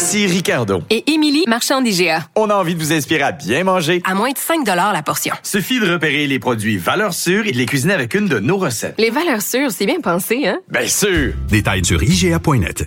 Ici Ricardo. Et Émilie, marchand d'IGA. On a envie de vous inspirer à bien manger. À moins de 5 la portion. Suffit de repérer les produits valeurs sûres et de les cuisiner avec une de nos recettes. Les valeurs sûres, c'est bien pensé, hein? Bien sûr! Détails sur IGA.net.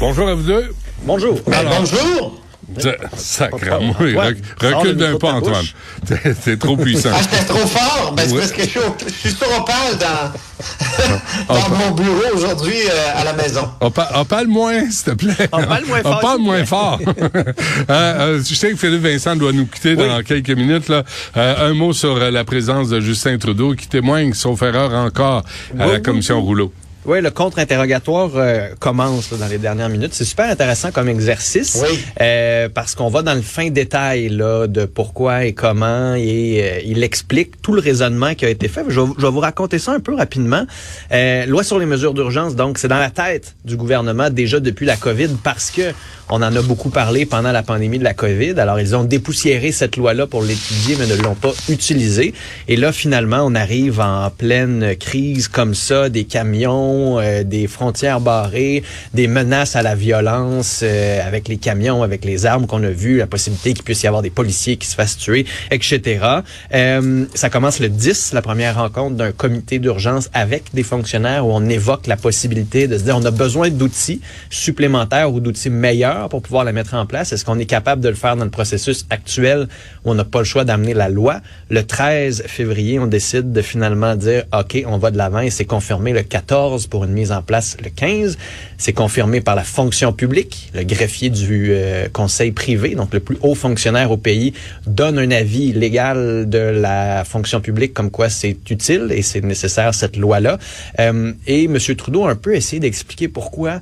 Bonjour à vous deux. Bonjour. bonjour. Ouais. Rec- Sors Recule le d'un pas, Antoine. T'es trop puissant. Ah, c'était trop fort? Ben, c'est Ouais. parce que je suis, au- je suis sur Opal dans, dans Ah, mon bureau aujourd'hui euh, à la maison. On, pa- on parle moins, s'il te plaît. On parle moins fort, moins fort. Euh, euh, je sais que Philippe Vincent doit nous quitter dans quelques minutes. Là. Euh, un mot sur la présence de Justin Trudeau qui témoigne, sauf erreur encore, à la commission Rouleau. Oui, le contre-interrogatoire euh, commence là, dans les dernières minutes. C'est super intéressant comme exercice Oui. euh, parce qu'on va dans le fin détail là, de pourquoi et comment et euh, il explique tout le raisonnement qui a été fait. Je vais, je vais vous raconter ça un peu rapidement. Euh, loi sur les mesures d'urgence, donc c'est dans la tête du gouvernement déjà depuis la COVID parce que on en a beaucoup parlé pendant la pandémie de la COVID. Alors ils ont dépoussiéré cette loi-là pour l'étudier mais ne l'ont pas utilisée. Et là finalement on arrive en pleine crise comme ça, des camions, euh, des frontières barrées, des menaces à la violence euh, avec les camions, avec les armes qu'on a vues, la possibilité qu'il puisse y avoir des policiers qui se fassent tuer, etc. Euh, ça commence le 10, la première rencontre d'un comité d'urgence avec des fonctionnaires où on évoque la possibilité de se dire on a besoin d'outils supplémentaires ou d'outils meilleurs pour pouvoir la mettre en place? Est-ce qu'on est capable de le faire dans le processus actuel où on n'a pas le choix d'amener la loi? Le 13 février, on décide de finalement dire OK, on va de l'avant et c'est confirmé le 14 pour une mise en place le 15. C'est confirmé par la fonction publique. Le greffier du euh, conseil privé, donc le plus haut fonctionnaire au pays, donne un avis légal de la fonction publique comme quoi c'est utile et c'est nécessaire cette loi-là. Euh, et M. Trudeau a un peu essayé d'expliquer pourquoi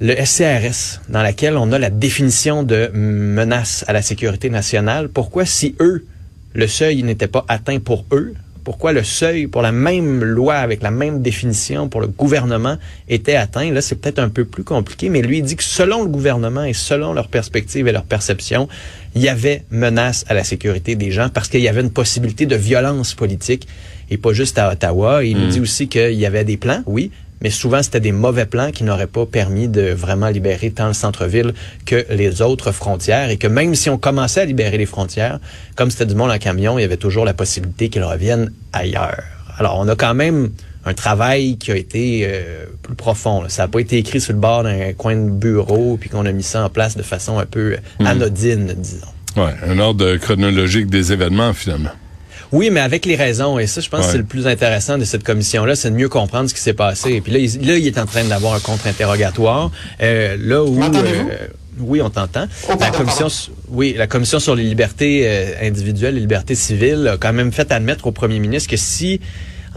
le SCRS, dans laquelle on a la définition de menace à la sécurité nationale, pourquoi si eux, le seuil n'était pas atteint pour eux, pourquoi le seuil pour la même loi avec la même définition pour le gouvernement était atteint? Là, c'est peut-être un peu plus compliqué, mais lui il dit que selon le gouvernement et selon leur perspective et leur perception, il y avait menace à la sécurité des gens parce qu'il y avait une possibilité de violence politique et pas juste à Ottawa. Il nous dit aussi qu'il y avait des plans, oui, mais souvent c'était des mauvais plans qui n'auraient pas permis de vraiment libérer tant le centre-ville que les autres frontières et que même si on commençait à libérer les frontières, comme c'était du monde en camion, il y avait toujours la possibilité qu'ils reviennent ailleurs. Alors on a quand même un travail qui a été euh, plus profond. là. Ça n'a pas été écrit sur le bord d'un coin de bureau puis qu'on a mis ça en place de façon un peu anodine, disons. Ouais, un ordre chronologique des événements, finalement. Oui, mais avec les raisons. Et ça, je pense que c'est le plus intéressant de cette commission-là, c'est de mieux comprendre ce qui s'est passé. Et puis là, il, là, il est en train d'avoir un contre-interrogatoire. Euh, là où... Euh, oui, on t'entend. Oh, la commission, oui, la commission sur les libertés euh, individuelles et libertés civiles a quand même fait admettre au premier ministre que si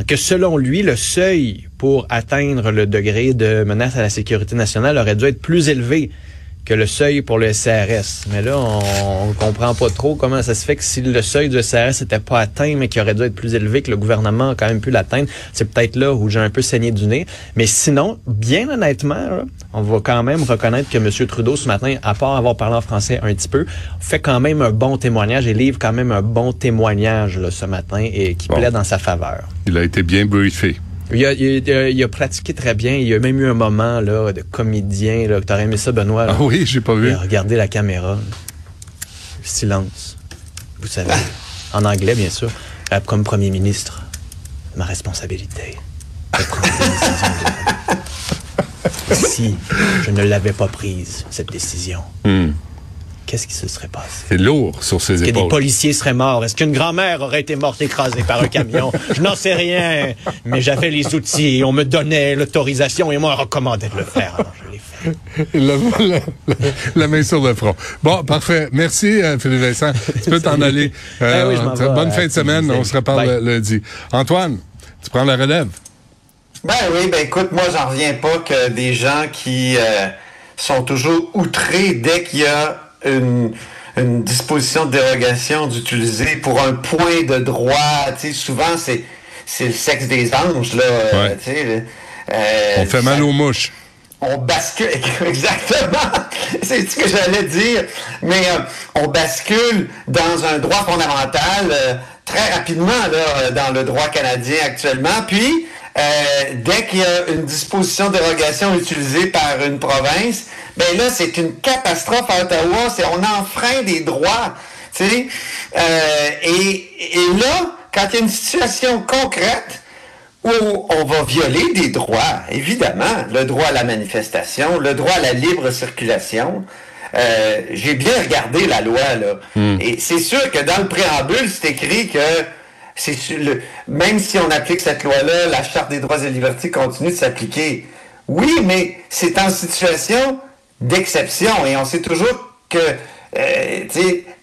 que selon lui, le seuil pour atteindre le degré de menace à la sécurité nationale aurait dû être plus élevé que le seuil pour le SRS. Mais là, on, on comprend pas trop comment ça se fait que si le seuil du SRS n'était pas atteint, mais qui aurait dû être plus élevé, que le gouvernement a quand même pu l'atteindre, c'est peut-être là où j'ai un peu saigné du nez. Mais sinon, bien honnêtement, là, on va quand même reconnaître que M. Trudeau, ce matin, à part avoir parlé en français un petit peu, fait quand même un bon témoignage et livre quand même un bon témoignage là, ce matin et qui Bon. plaît dans sa faveur. Il a été bien briefé. Il a, il, a, il a pratiqué très bien. Il y a même eu un moment là, de comédien. Là, que T'aurais aimé ça, Benoît. là. Ah oui, j'ai pas vu. Et Regardez la caméra. Silence. Vous savez, en anglais, bien sûr. Euh, Comme premier ministre, ma responsabilité, de prendre des décisions de- Si je ne l'avais pas prise, cette décision, qu'est-ce qui se serait passé? C'est lourd sur ses Est-ce que des épaules. policiers seraient morts? Est-ce qu'une grand-mère aurait été morte écrasée par un camion? Je n'en sais rien, mais j'avais les outils, on me donnait l'autorisation et moi on recommandait de le faire. Alors je l'ai fait. La, la- la- la main sur le front. Bon, parfait. Merci, euh, Philippe Vincent. Tu peux t'en aller. Ben oui, je m'en vais, bonne euh, fin de semaine. On se reparle Bye. lundi. Antoine, tu prends la relève? Ben oui, ben écoute, moi j'en reviens pas que des gens qui euh, sont toujours outrés dès qu'il y a une, une disposition de dérogation d'utiliser pour un point de droit. Souvent c'est c'est le sexe des anges là. euh, Ouais. tu sais, là. Euh, On fait mal aux mouches. on bascule exactement c'est ce que j'allais dire mais euh, on bascule dans un droit fondamental euh, très rapidement là dans le droit canadien actuellement puis euh, dès qu'il y a une disposition de dérogation utilisée par une province ben là c'est une catastrophe à Ottawa c'est on enfreint des droits tu sais Euh, et, et là quand il y a une situation concrète où on va violer des droits, évidemment, le droit à la manifestation, le droit à la libre circulation. Euh, J'ai bien regardé la loi, là. Et c'est sûr que dans le préambule, c'est écrit que le, même si on applique cette loi-là, la Charte des droits et libertés continue de s'appliquer. Oui, mais c'est en situation d'exception. Et on sait toujours que, euh,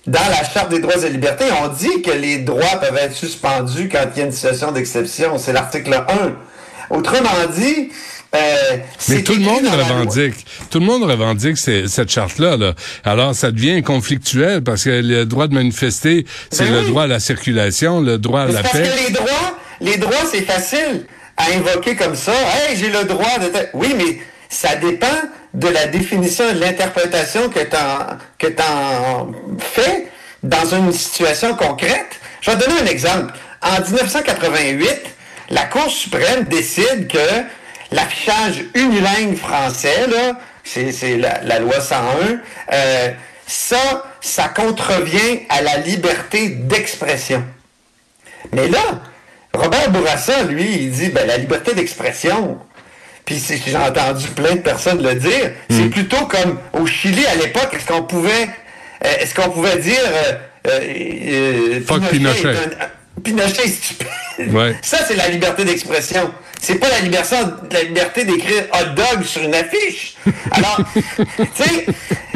dans la Charte des droits et libertés, on dit que les droits peuvent être suspendus quand il y a une situation d'exception. C'est l'article 1. Autrement dit, euh, Mais tout le monde revendique. Tout le monde revendique ces- cette charte-là. Là. Alors, ça devient conflictuel parce que le droit de manifester, c'est Ben le oui. droit à la circulation, le droit à Mais la parce paix. que les droits, les droits, c'est facile à invoquer comme ça. Hey, j'ai le droit de. Oui, mais ça dépend de la définition et de l'interprétation que t'en que t'en fais dans une situation concrète. Je vais te donner un exemple. En 1988, la Cour suprême décide que l'affichage unilingue français, là, c'est la, la loi 101, euh, ça, ça contrevient à la liberté d'expression. Mais là, Robert Bourassa, lui, il dit, ben, la liberté d'expression, puis j'ai entendu plein de personnes le dire, c'est plutôt comme au Chili à l'époque, est-ce qu'on pouvait, euh, est-ce qu'on pouvait dire, euh, Fuck Pinochet. Pinochet est stupide. Ouais. Ça, c'est la liberté d'expression. C'est pas la liberté, la liberté d'écrire hot dog sur une affiche. Alors, tu sais,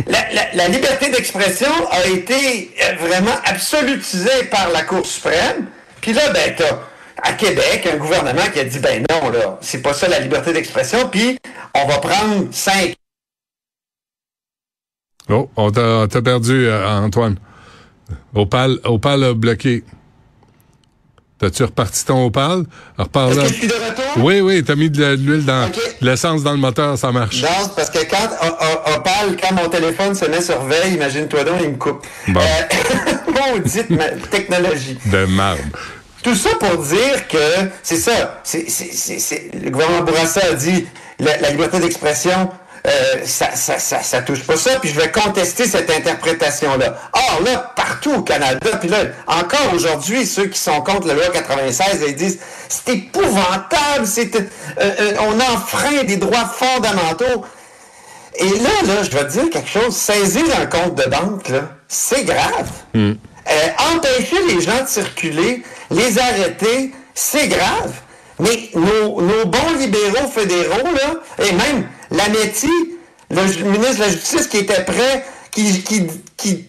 la, la- la liberté d'expression a été euh, vraiment absolutisée par la Cour suprême. Puis là, ben, t'as à Québec un gouvernement qui a dit, ben non, là, c'est pas ça la liberté d'expression. Puis on va prendre cinq Oh, on t'a on t'a perdu, euh, Antoine. Opal, Opal a bloqué. T'as-tu reparti ton Opal? Repars Est-ce que je suis de retour? Oui, oui, t'as mis de l'huile dans, de l'essence dans le moteur, ça marche. Non, parce que quand O- O- Opal, quand mon téléphone se met sur veille, imagine-toi donc, il me coupe. Bon. Euh, maudite ma- technologie. De marbre. Tout ça pour dire que c'est ça. C'est- le gouvernement Bourassa a dit la, la liberté d'expression, euh, ça, ça, ça, ça touche pas ça, puis je vais contester cette interprétation-là. Là, partout au Canada, puis là, encore aujourd'hui, ceux qui sont contre la loi 96, ils disent c'est épouvantable, c'est, euh, euh, on enfreint des droits fondamentaux. Et là, là, je vais te dire quelque chose. Saisir un compte de banque, là, c'est grave. Euh, empêcher les gens de circuler, les arrêter, c'est grave. Mais nos, nos bons libéraux fédéraux, là, et même Lametti, le ju- ministre de la Justice qui était prêt, qui, qui, qui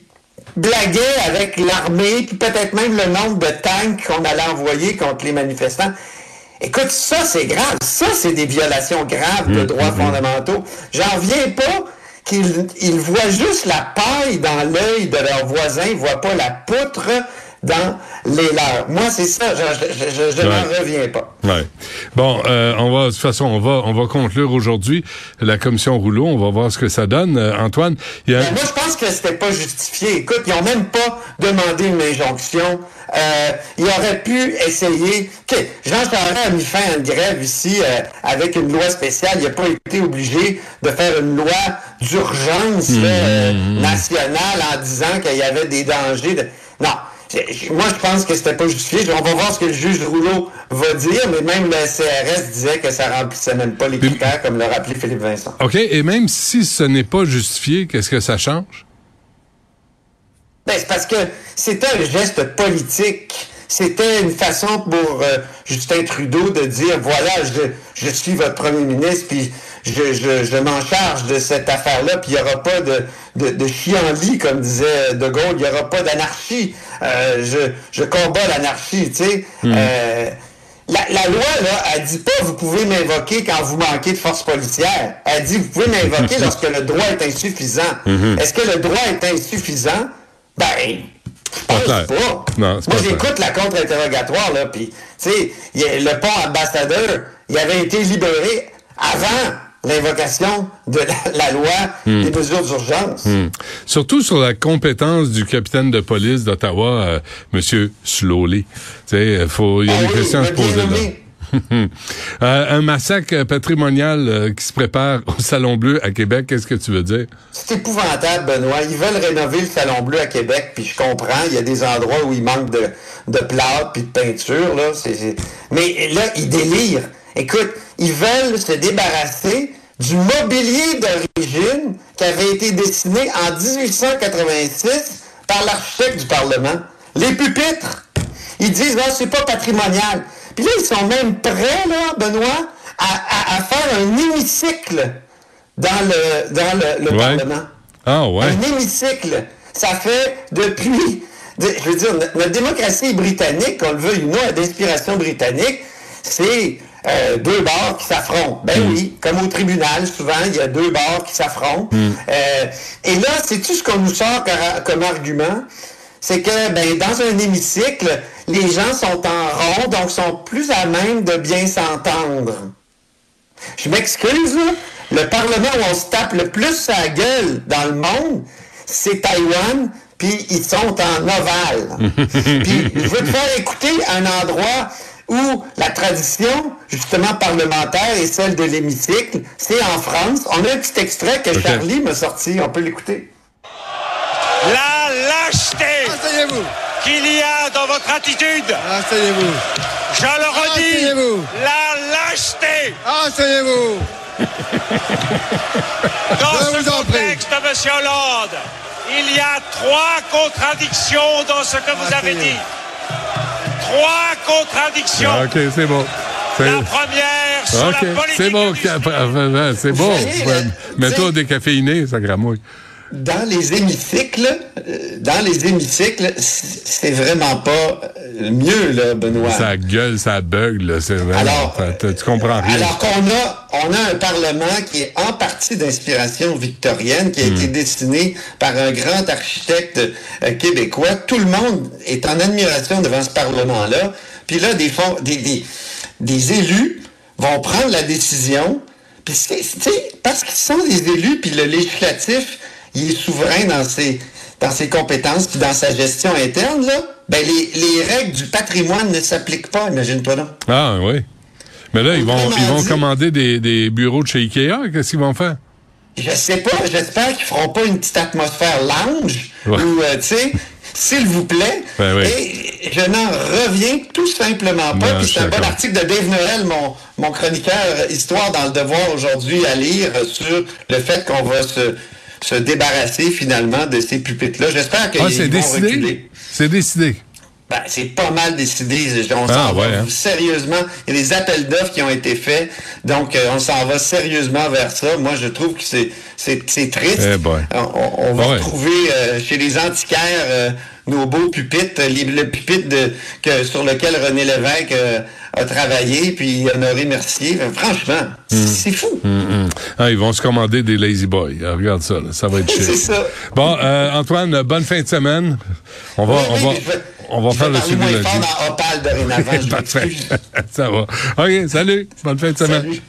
blaguait avec l'armée, puis peut-être même le nombre de tanks qu'on allait envoyer contre les manifestants. Écoute, ça c'est grave. Ça c'est des violations graves de droits fondamentaux. J'en reviens pas qu'ils ils voient juste la paille dans l'œil de leurs voisins, ils voient pas la poutre dans les leurs. Moi c'est ça, je, je, je- je Ouais. n'en reviens pas. Ouais. Bon, euh, on va de toute façon, on va on va conclure aujourd'hui la commission rouleau. On va voir ce que ça donne. Euh, Antoine, il y a Ben, moi, je pense que c'était pas justifié. Écoute, ils ont même pas demandé une injonction. Euh, ils auraient pu essayer. OK, Jean Charest a mis fin à une grève ici euh, avec une loi spéciale. Il n'a pas été obligé de faire une loi d'urgence là, euh, nationale en disant qu'il y avait des dangers. De... Non. Moi, je pense que c'était pas justifié. On va voir ce que le juge Rouleau va dire, mais même le CRS disait que ça remplissait même pas les critères, comme l'a rappelé Philippe Vincent. OK, et même si ce n'est pas justifié, qu'est-ce que ça change? Ben, c'est parce que c'était un geste politique. C'était une façon pour euh, Justin Trudeau de dire voilà, je, je suis votre premier ministre, puis je, je, je m'en charge de cette affaire-là, puis il n'y aura pas de, de, de chienlit, comme disait De Gaulle, il n'y aura pas d'anarchie. Euh, je, je combats l'anarchie, tu sais. Euh, la, la loi, là, elle dit pas vous pouvez m'invoquer quand vous manquez de force policière. Elle dit vous pouvez m'invoquer lorsque le droit est insuffisant. Est-ce que le droit est insuffisant? Ben, je pense clair. pas. Non, Moi, pas j'écoute la contre-interrogatoire, là, puis, tu sais, le pont ambassadeur, il avait été libéré avant l'invocation de la, la loi Hmm. des mesures d'urgence. Surtout sur la compétence du capitaine de police d'Ottawa, euh, Monsieur Slowly. Tu sais, faut, il y a Ah des oui, questions à se poser là. Euh, un massacre patrimonial euh, qui se prépare au Salon Bleu à Québec, qu'est-ce que tu veux dire? C'est épouvantable, Benoît. Ils veulent rénover le Salon Bleu à Québec, puis je comprends. Il y a des endroits où il manque de, de plâtre puis de peinture, là. Mais là, ils délirent. Écoute, ils veulent se débarrasser du mobilier d'origine qui avait été dessiné en 1886 par l'architecte du Parlement. Les pupitres. Ils disent, ah, c'est pas patrimonial. Puis là, ils sont même prêts, là, Benoît, à, à- à faire un hémicycle dans le, dans le, le Ouais. Parlement. Ah ouais. Un hémicycle. Ça fait depuis, de- je veux dire, notre, démocratie britannique, qu'on le veuille ou non, d'inspiration britannique, c'est euh, deux bords qui s'affrontent. Ben oui, comme au tribunal, souvent, il y a deux bords qui s'affrontent. Euh, et là, c'est tout ce qu'on nous sort comme argument? C'est que ben, dans un hémicycle, les gens sont en rond, donc sont plus à même de bien s'entendre. Je m'excuse. Le Parlement où on se tape le plus sa gueule dans le monde, c'est Taïwan, puis ils sont en ovale. puis je veux te faire écouter un endroit où la tradition, justement parlementaire, est celle de l'hémicycle. C'est en France. On a un petit extrait que. Charlie m'a sorti. On peut l'écouter. La lâcheté qu'il y a dans votre attitude. Asseyez-vous. Je le redis. Asseyez-vous. La lâcheté. Asseyez-vous. Dans Je ce vous en prie. contexte, Monsieur Hollande, il y a trois contradictions dans ce que vous avez dit. Trois contradictions. Ah, OK, c'est bon. C'est- La première sur OK, la politique c'est bon. C'est bon. Mets-toi décaféiné, ça gramouille. Dans les hémicycles, euh, dans les hémicycles, c'est vraiment pas euh, mieux, là, Benoît. Ça gueule, ça bug, là. C'est vraiment. Alors, tu comprends rien. Alors qu'on a, on a un Parlement qui est en partie d'inspiration victorienne, qui a Hmm. été dessiné par un grand architecte euh, québécois. Tout le monde est en admiration devant ce Parlement-là. Puis là, des, fon- des, des, des élus vont prendre la décision. Puis c'est- tu sais, parce qu'ils sont des élus, puis le législatif, il est souverain dans ses, dans ses compétences, puis dans sa gestion interne, là, ben les, les règles du patrimoine ne s'appliquent pas, imagine-toi donc. Ah, oui. Mais là, ils vont, Autrement ils vont dit- commander des, des bureaux de chez Ikea. Qu'est-ce qu'ils vont faire? Je sais pas, j'espère qu'ils feront pas une petite atmosphère lounge Ouais. ou, euh, tu sais, s'il vous plaît. Ben oui. Et je n'en reviens tout simplement pas. Puis c'est un bon article de Dave Noël, mon, mon chroniqueur Histoire dans le Devoir aujourd'hui à lire sur le fait qu'on va se, se débarrasser finalement de ces pupitres-là. J'espère qu'ils Ah, c'est vont décidé? reculer. C'est décidé. Ben, c'est pas mal décidé. On Ah, s'en va hein. sérieusement. Il y a des appels d'offres qui ont été faits. Donc, euh, on s'en va sérieusement vers ça. Moi, je trouve que c'est, c'est, c'est triste. Eh on, va Ouais. retrouver euh, chez les antiquaires euh, nos beaux pupitres, les- le pupitre de, que, sur lequel René Lévesque a travaillé, puis Honoré Mercier. Enfin, franchement, Hmm. c'est fou. Ah, ils vont se commander des Lazy Boys. Ah, regarde ça, là. ça va être chiant. C'est ça. Bon, Antoine, bonne fin de semaine. On va, Oui, on oui, va, mais je vais- on va je faire vais le parler suivi moins fort dans Opal dorénavant. Parfait. ça va. OK, salut. Bonne fin de semaine. Salut.